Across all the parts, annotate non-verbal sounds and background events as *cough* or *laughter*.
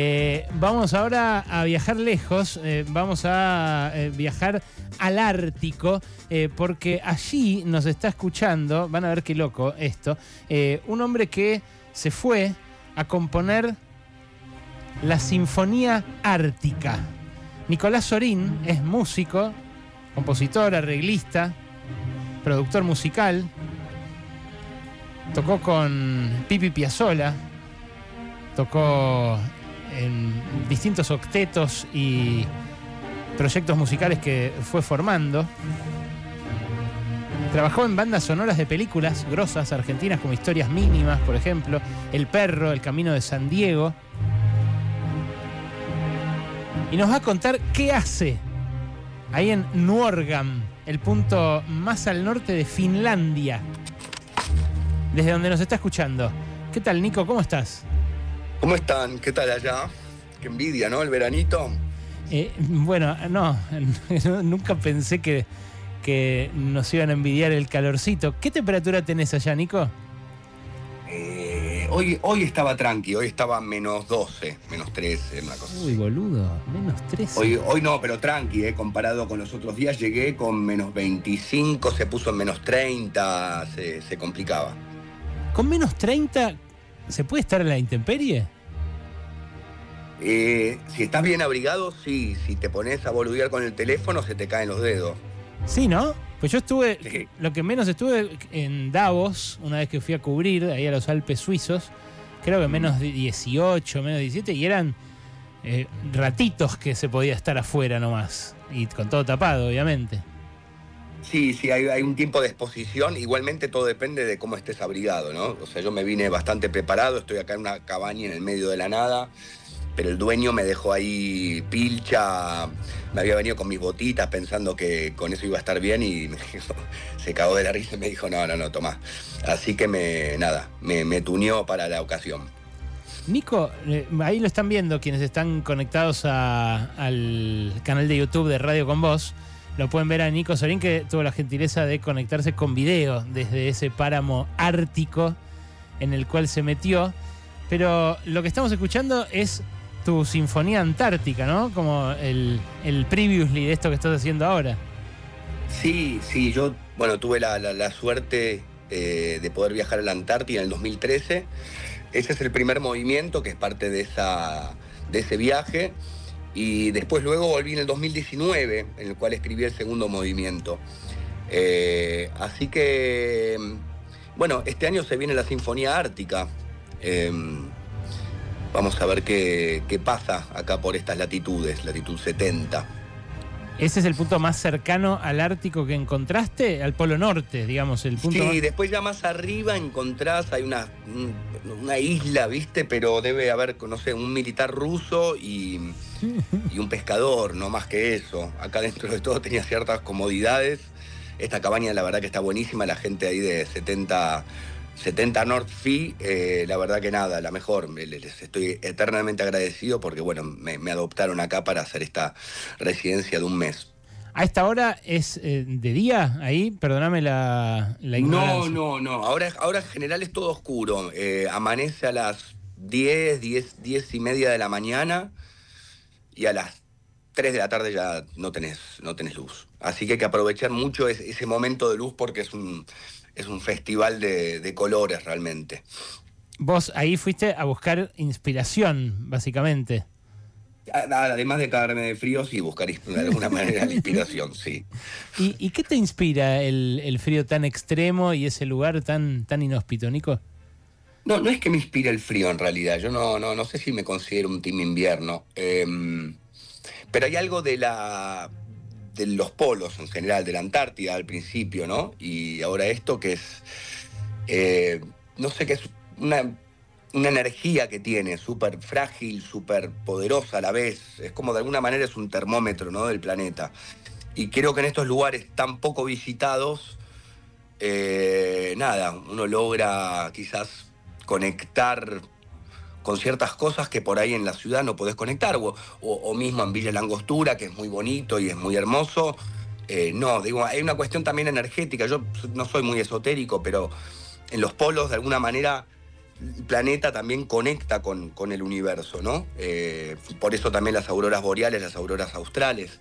Eh, vamos ahora a viajar lejos, eh, vamos a eh, viajar al Ártico, porque allí nos está escuchando, van a ver qué loco esto, un hombre que se fue a componer la Sinfonía Ártica. Nicolás Sorín es músico, compositor, arreglista, productor musical, tocó con Pipi Piazzola, tocó distintos octetos y proyectos musicales que fue formando. Trabajó en bandas sonoras de películas grosas argentinas como Historias Mínimas, por ejemplo, El Perro, El Camino de San Diego. Y nos va a contar qué hace ahí en Nuorgam, el punto más al norte de Finlandia, desde donde nos está escuchando. ¿Qué tal, Nico? ¿Cómo estás? ¿Cómo están? ¿Qué tal allá? Qué envidia, ¿no? El veranito. Eh, bueno, no, *laughs* nunca pensé que, que nos iban a envidiar el calorcito. ¿Qué temperatura tenés allá, Nico? Eh, hoy, hoy estaba tranqui, hoy estaba menos 12, menos 13, una cosa Uy, boludo, menos 13. Hoy, hoy no, pero tranqui, eh, comparado con los otros días, llegué con menos 25, se puso en menos 30, se, se complicaba. ¿Con menos 30 ¿Se puede estar en la intemperie? Eh, si estás bien abrigado, sí. Si te pones a boludear con el teléfono, se te caen los dedos. Sí, ¿no? Pues yo estuve, lo que menos estuve en Davos, una vez que fui a cubrir ahí a los Alpes suizos, creo que menos 18, menos 17, y eran eh, ratitos que se podía estar afuera nomás, y con todo tapado, obviamente. Sí, sí, hay, un tiempo de exposición. Igualmente todo depende de cómo estés abrigado, ¿no? O sea, yo me vine bastante preparado, estoy acá en una cabaña en el medio de la nada, pero el dueño me dejó ahí pilcha, me había venido con mis botitas pensando que con eso iba a estar bien y *laughs* se cagó de la risa y me dijo, no, no, no, toma. Así que me, nada, me, me tuneó para la ocasión. Nico, eh, ahí lo están viendo quienes están conectados al canal de YouTube de Radio con Vos. Lo pueden ver a Nico Sorín, que tuvo la gentileza de conectarse con video desde ese páramo ártico en el cual se metió. Pero lo que estamos escuchando es tu Sinfonía Antártica, ¿no? Como el, el previously de esto que estás haciendo ahora. Sí, sí, yo, bueno, tuve la, suerte eh, de poder viajar a la Antártida en el 2013. Ese es el primer movimiento que es parte de, esa, de ese viaje. Y después luego volví en el 2019, en el cual escribí el segundo movimiento. Eh, así que, bueno, este año se viene la Sinfonía Ártica. Em, vamos a ver qué, qué, pasa acá por estas latitudes, latitud 70. ¿Ese es el punto más cercano al Ártico que encontraste? Al Polo Norte, digamos, el punto. Sí, después ya más arriba encontrás, hay una, una isla, ¿viste? Pero debe haber, no sé, un militar ruso y, *laughs* y un pescador, no más que eso. Acá dentro de todo tenía ciertas comodidades. Esta cabaña, la verdad que está buenísima, la gente ahí de 70 70 North Fee, eh, la verdad que nada, la mejor. Les estoy eternamente agradecido porque, bueno, me, adoptaron acá para hacer esta residencia de un mes. ¿A esta hora es eh, de día ahí? Perdóname la, la ignorancia. No, no, no. Ahora, ahora en general es todo oscuro. Eh, amanece a las 10, 10, 10 y media de la mañana y a las 3 de la tarde ya no tenés, no tenés luz. Así que hay que aprovechar mucho ese momento de luz porque es un es un festival de, colores realmente. Vos ahí fuiste a buscar inspiración, básicamente. Además de cagarme de frío, sí, buscar de alguna manera la inspiración, sí. *laughs* ¿Y, qué te inspira el, frío tan extremo y ese lugar tan, tan inhóspito, Nico? No, no es que me inspire el frío en realidad. Yo no, no, no sé si me considero un team invierno. Em, pero hay algo de la, de los polos en general, de la Antártida al principio, ¿no? Y ahora esto que es, eh, no sé, qué es una, energía que tiene, súper frágil, súper poderosa a la vez. Es como de alguna manera es un termómetro, ¿no? Del planeta. Y creo que en estos lugares tan poco visitados, eh, nada, uno logra quizás conectar con ciertas cosas que por ahí en la ciudad no podés conectar, o, mismo en Villa Langostura, que es muy bonito y es muy hermoso. Eh, no, digo, hay una cuestión también energética. Yo no soy muy esotérico, pero en los polos de alguna manera el planeta también conecta con, con el universo, ¿no? Eh, por eso también las auroras boreales, las auroras australes.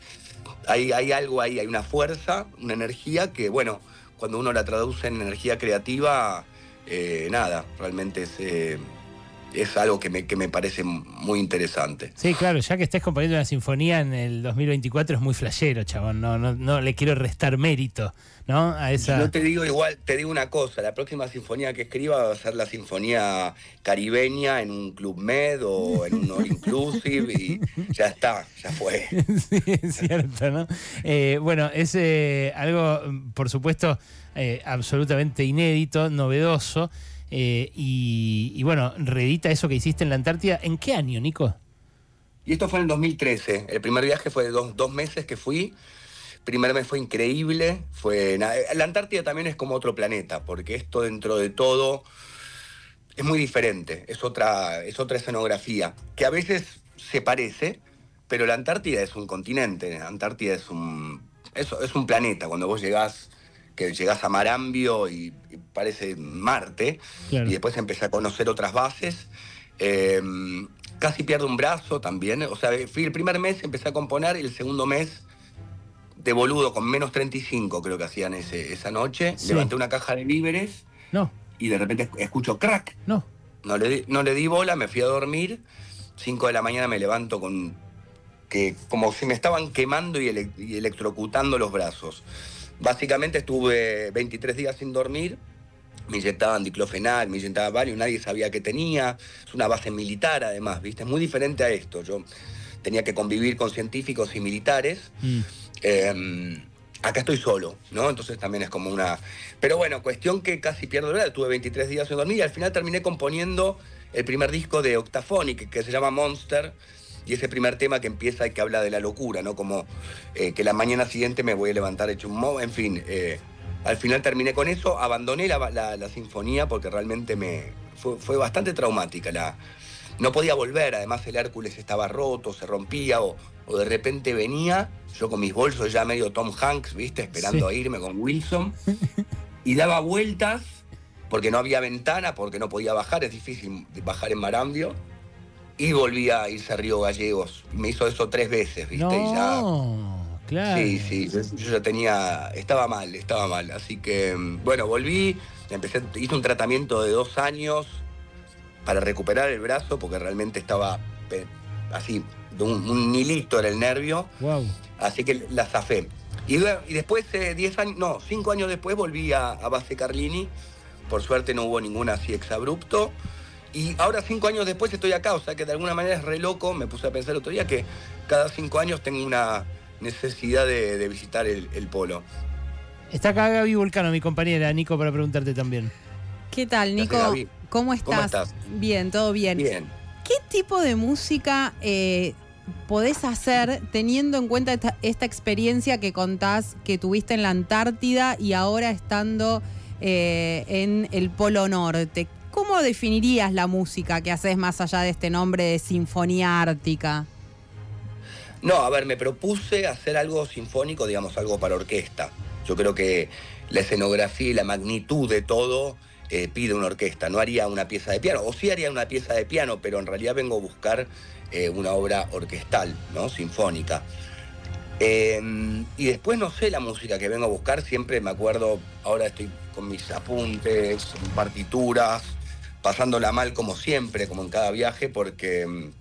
Hay, hay algo ahí, hay una fuerza, una energía que, bueno, cuando uno la traduce en energía creativa, eh, nada, realmente es, es algo que me, que me parece muy interesante. Sí, claro, ya que estés componiendo una sinfonía en el 2024 es muy flashero, chabón. No, no, no le quiero restar mérito, ¿no? A esa. Yo te digo igual, te digo una cosa, la próxima sinfonía que escriba va a ser la sinfonía caribeña en un club med o en un all inclusive y ya está, ya fue. *laughs* sí, es cierto, ¿no? Eh, bueno, es eh, algo, por supuesto, eh, absolutamente inédito, novedoso. Eh, y, bueno, reedita eso que hiciste en la Antártida. ¿En qué año, Nico? Y esto fue en el 2013. El primer viaje fue de dos, dos meses que fui. Primer mes fue increíble. Fue la Antártida también es como otro planeta, porque esto dentro de todo es muy diferente. Es otra, es otra escenografía, que a veces se parece, pero la Antártida es un continente. La Antártida es un, es, es un planeta. Cuando vos llegás que llegás a Marambio y, y parece Marte, claro. y después empecé a conocer otras bases. Eh, casi pierdo un brazo también, o sea, fui el primer mes, empecé a componer, y el segundo mes, de boludo, con menos 35 creo que hacían ese, esa noche, sí. levanté una caja de víveres, no. y de repente escucho crack. No. No le, di, no le di bola, me fui a dormir, 5 de la mañana me levanto con que como si me estaban quemando y, ele y electrocutando los brazos. Básicamente estuve 23 días sin dormir, me inyectaban diclofenal, me inyectaban Valium, nadie sabía qué tenía, es una base militar además, ¿viste? Es muy diferente a esto, yo tenía que convivir con científicos y militares, mm. eh, acá estoy solo, ¿no? Entonces también es como una... Pero bueno, cuestión que casi pierdo la tuve 23 días sin dormir y al final terminé componiendo el primer disco de Octaphonic, que se llama Monster, y ese primer tema que empieza y que habla de la locura, ¿no? Como eh, que la mañana siguiente me voy a levantar hecho un mo, en fin. Eh, al final terminé con eso, abandoné la, la, la sinfonía porque realmente me fue, fue, bastante traumática. La, no podía volver, además el Hércules estaba roto, se rompía o, o, de repente venía, yo con mis bolsos ya medio Tom Hanks, ¿viste? Esperando sí. a irme con Wilson, y daba vueltas porque no había ventana, porque no podía bajar, es difícil bajar en Marambio y volví a irse a Río Gallegos. Me hizo eso tres veces, ¿viste? No, y ya. Claro. Sí, sí, yo, yo, ya tenía, estaba mal, estaba mal. Así que, bueno, volví, empecé, hice un tratamiento de dos años para recuperar el brazo, porque realmente estaba eh, así, un, un hilito en el nervio. Wow. Así que la zafé. Y, y después, eh, diez años, no, cinco años después volví a, a base Carlini. Por suerte no hubo ninguna así exabrupto. Y ahora cinco años después estoy acá, o sea que de alguna manera es re loco, me puse a pensar el otro día que cada cinco años tengo una necesidad de, de visitar el, el, polo. Está acá Gaby Vulcano, mi compañera, Nico, para preguntarte también. ¿Qué tal, Nico? ¿Cómo estás? ¿Cómo estás? Bien, todo bien. Bien. ¿Qué tipo de música eh, podés hacer teniendo en cuenta esta, esta, experiencia que contás que tuviste en la Antártida y ahora estando eh, en el Polo Norte? ¿Cómo definirías la música que haces más allá de este nombre de Sinfonía Ártica? No, a ver, me propuse hacer algo sinfónico, digamos, algo para orquesta. Yo creo que la escenografía y la magnitud de todo eh, pide una orquesta. No haría una pieza de piano, o sí haría una pieza de piano, pero en realidad vengo a buscar eh, una obra orquestal, ¿no? Sinfónica. Eh, y después no sé la música que vengo a buscar, siempre me acuerdo, ahora estoy con mis apuntes, partituras, pasándola mal como siempre, como en cada viaje, porque mm,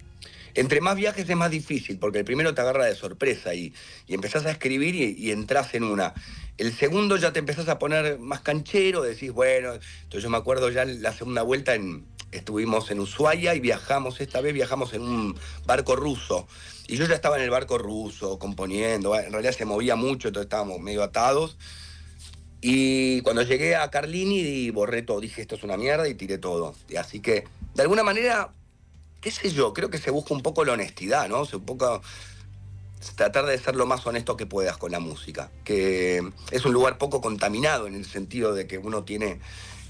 entre más viajes es más difícil, porque el primero te agarra de sorpresa y, y empezás a escribir y, entras en una. El segundo ya te empezás a poner más canchero, decís, bueno, entonces yo me acuerdo ya la segunda vuelta en, estuvimos en Ushuaia y viajamos, esta vez viajamos en un barco ruso. Y yo ya estaba en el barco ruso componiendo, en realidad se movía mucho, entonces estábamos medio atados. Y cuando llegué a Carlini borré todo, dije esto es una mierda y tiré todo. Y así que, de alguna manera, qué sé yo, creo que se busca un poco la honestidad, ¿no? Se un poco tratar de ser lo más honesto que puedas con la música, que es un lugar poco contaminado en el sentido de que uno tiene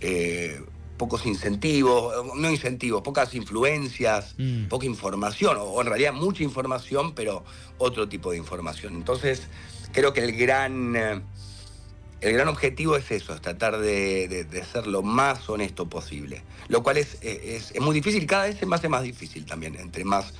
eh, pocos incentivos, no incentivos, pocas influencias, mm. poca información, o en realidad mucha información, pero otro tipo de información. Entonces, creo que el gran... Eh, el gran objetivo es eso, es tratar de, ser lo más honesto posible. Lo cual es, es, muy difícil cada vez se me hace más difícil también, entre más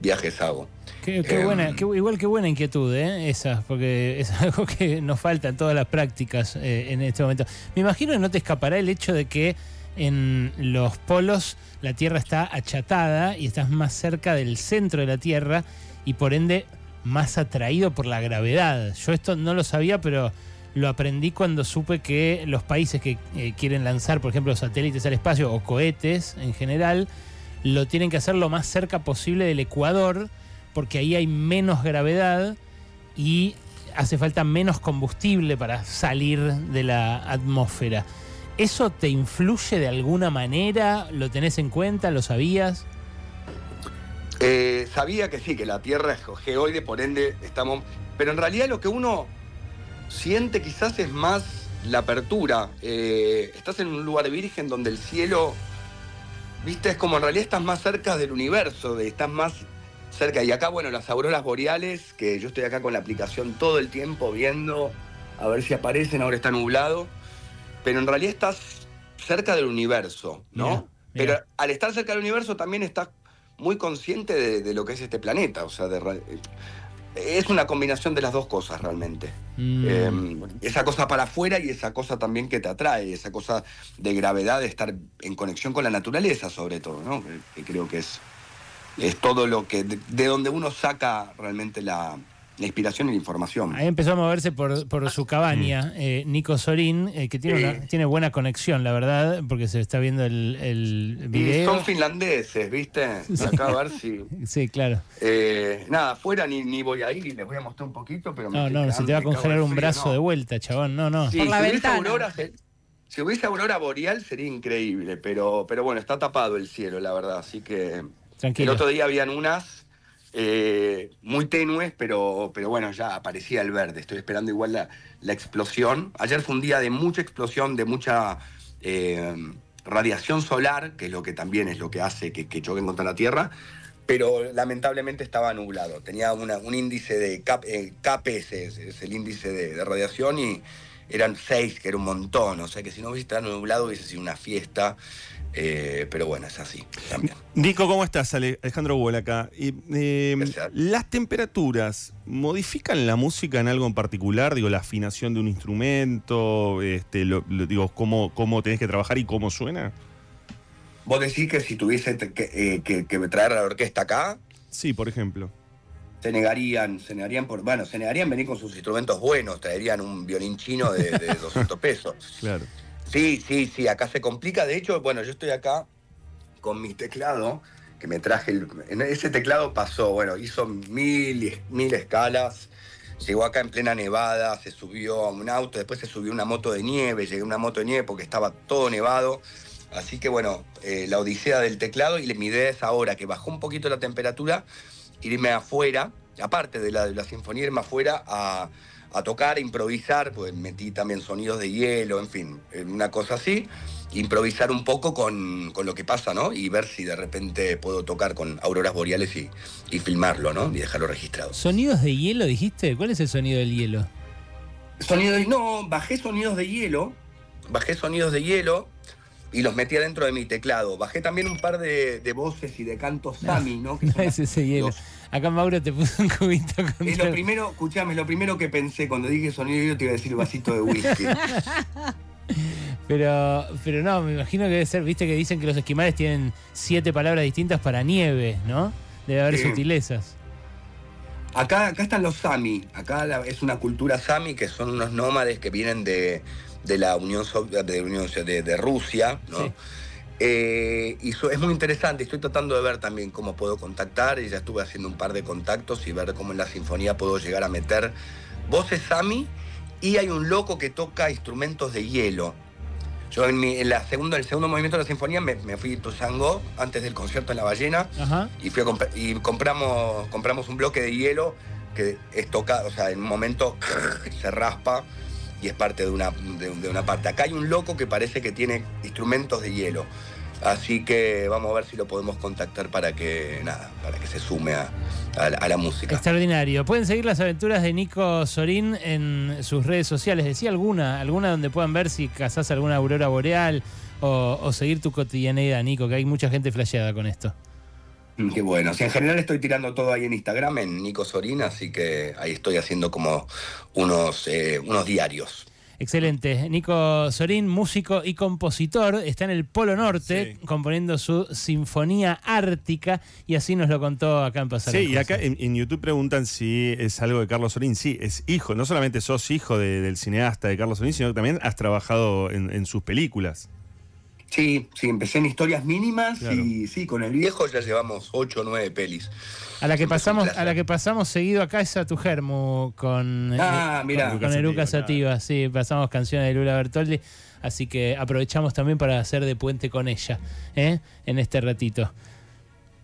viajes hago. Qué, em, buena, igual que buena inquietud, ¿eh? esa, porque es *laughs* algo que nos falta en todas las prácticas eh, en este momento. Me imagino que no te escapará el hecho de que en los polos la Tierra está achatada y estás más cerca del centro de la Tierra y por ende más atraído por la gravedad. Yo esto no lo sabía, pero lo aprendí cuando supe que los países que eh, quieren lanzar, por ejemplo, satélites al espacio o cohetes en general, lo tienen que hacer lo más cerca posible del Ecuador, porque ahí hay menos gravedad y hace falta menos combustible para salir de la atmósfera. ¿Eso te influye de alguna manera? ¿Lo tenés en cuenta? ¿Lo sabías? Eh, sabía que sí, que la Tierra es geoide, por ende estamos... Pero en realidad lo que uno siente quizás es más la apertura. Eh, estás en un lugar virgen donde el cielo, viste, es como en realidad estás más cerca del universo, de, estás más cerca. Y acá, bueno, las auroras boreales, que yo estoy acá con la aplicación todo el tiempo viendo a ver si aparecen, ahora está nublado. Pero en realidad estás cerca del universo, ¿no? Pero al estar cerca del universo también estás muy consciente de, lo que es este planeta. O sea, es una combinación de las dos cosas realmente. Mm. Em, esa cosa para afuera y esa cosa también que te atrae, esa cosa de gravedad, de estar en conexión con la naturaleza sobre todo, ¿no? que, creo que es, es todo lo que, de donde uno saca realmente la, la inspiración y la información. Ahí empezó a moverse por, por su cabaña, mm. eh, Nico Sorín, eh, que tiene, tiene buena conexión, la verdad, porque se está viendo el, el video. son finlandeses, ¿viste? Acá a ver si. *laughs* Sí, claro. Eh, nada, afuera ni, ni voy a ir y les voy a mostrar un poquito, pero. No, no, se te va a congelar un brazo de vuelta, chabón, no, no. por la si ventana. Aurora, si hubiese aurora boreal sería increíble, pero, pero bueno, está tapado el cielo, la verdad, así que. Tranquilo. El otro día habían unas eh, muy tenues, pero, pero bueno, ya aparecía el verde. Estoy esperando igual la, la explosión. Ayer fue un día de mucha explosión, de mucha eh, radiación solar, que es lo que también es lo que hace que, que choquen contra la Tierra, pero lamentablemente estaba nublado. Tenía un índice de KPS, eh, es, el índice de, radiación, y eran seis, que era un montón. O sea que si no hubiese estado nublado hubiese sido una fiesta. Eh, pero bueno, es así también. Nico, ¿cómo estás? Alejandro Buel acá. Eh, ¿Las temperaturas modifican la música en algo en particular? Digo, la afinación de un instrumento, este, digo, cómo, cómo tenés que trabajar y cómo suena. ¿Vos decís que si tuviese que, eh, traer a la orquesta acá? Sí, por ejemplo. Se negarían, se negarían por, bueno, se negarían venir con sus instrumentos buenos, traerían un violín chino de, de *laughs* 200 pesos. claro. Sí, sí, sí, acá se complica. De hecho, bueno, yo estoy acá con mi teclado, que me traje, el, ese teclado pasó, bueno, hizo mil, mil escalas, llegó acá en plena nevada, se subió a un auto, después se subió una moto de nieve, llegué a una moto de nieve porque estaba todo nevado. Así que bueno, eh, la odisea del teclado y mi idea es ahora que bajó un poquito la temperatura, irme afuera, aparte de la, de la sinfonía, irme afuera a a tocar, a improvisar, pues metí también sonidos de hielo, en fin, una cosa así, improvisar un poco con, lo que pasa, ¿no? Y ver si de repente puedo tocar con auroras boreales y, y filmarlo, ¿no? Y dejarlo registrado. ¿Sonidos de hielo dijiste? ¿Cuál es el sonido del hielo? Sonido de... No, bajé sonidos de hielo, bajé sonidos de hielo y los metí adentro de mi teclado. Bajé también un par de, voces y de cantos Sami, ¿no? *laughs* no es ese hielo. Acá Mauro te puso un cubito con Es lo primero, escuchame, lo primero que pensé cuando dije sonido yo te iba a decir vasito de whisky. *laughs* pero, pero no, me imagino que debe ser, viste que dicen que los esquimales tienen siete palabras distintas para nieve, ¿no? Debe haber sutilezas. Acá, acá están los Sami, acá es una cultura Sami que son unos nómades que vienen de, la Unión, de, de, de Rusia, ¿no? Eh, y es muy interesante, estoy tratando de ver también cómo puedo contactar, y ya estuve haciendo un par de contactos y ver cómo en la sinfonía puedo llegar a meter voces Sami y hay un loco que toca instrumentos de hielo. Yo en, la segunda, el segundo movimiento de la sinfonía me, fui a Tuzangó antes del concierto en La Ballena y, fui y compramos, compramos un bloque de hielo que es tocado, o sea, en un momento *laughs* se raspa y es parte de una, de, una parte. Acá hay un loco que parece que tiene instrumentos de hielo. Así que vamos a ver si lo podemos contactar para que, nada, para que se sume a, a, la música. Extraordinario. Pueden seguir las aventuras de Nico Sorín en sus redes sociales. Decía alguna, alguna donde puedan ver si cazás alguna aurora boreal o, seguir tu cotidianidad, Nico, que hay mucha gente flasheada con esto. Qué bueno. Si en general estoy tirando todo ahí en Instagram, en Nico Sorín, así que ahí estoy haciendo como unos, eh, unos diarios. Excelente. Nico Sorín, músico y compositor, está en el Polo Norte componiendo su Sinfonía Ártica y así nos lo contó acá en Pasar. Sí, y acá en, YouTube preguntan si es algo de Carlos Sorín. Sí, es hijo. No solamente sos hijo del cineasta de Carlos Sorín, sino que también has trabajado en, sus películas. Sí, sí, empecé en historias mínimas y sí, con el viejo ya llevamos ocho o nueve pelis. A la que pasamos, a la que pasamos seguido acá es a tu germo con, ah, eh, con, Eruca Sativa, sí, pasamos canciones de Lula Bertoldi, así que aprovechamos también para hacer de puente con ella, ¿eh? en este ratito.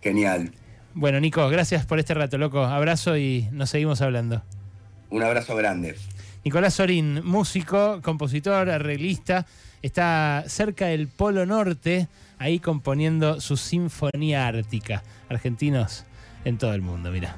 Genial. Bueno, Nico, gracias por este rato, loco. Abrazo y nos seguimos hablando. Un abrazo grande. Nicolás Sorín, músico, compositor, arreglista, está cerca del Polo Norte, ahí componiendo su Sinfonía Ártica. Argentinos, en todo el mundo, mira.